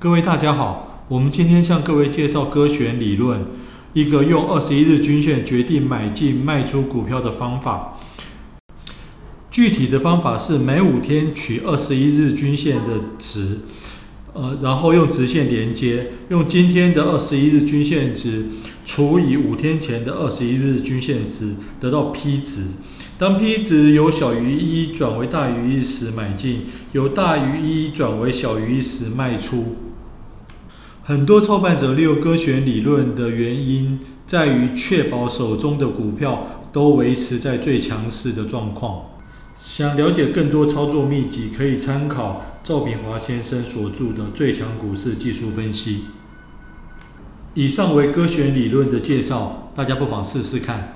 各位大家好，我们今天向各位介绍歌选理论，一个用二十一日均线决定买进卖出股票的方法。具体的方法是每五天取二十一日均线的值，呃，然后用直线连接，用今天的二十一日均线值除以五天前的二十一日均线值，得到 P 值。当 P 值由小于一转为大于一时买进，由大于一转为小于一时卖出。很多操盘者利用歌选理论的原因，在于确保手中的股票都维持在最强势的状况。想了解更多操作秘籍，可以参考赵炳华先生所著的《最强股市技术分析》。以上为歌选理论的介绍，大家不妨试试看。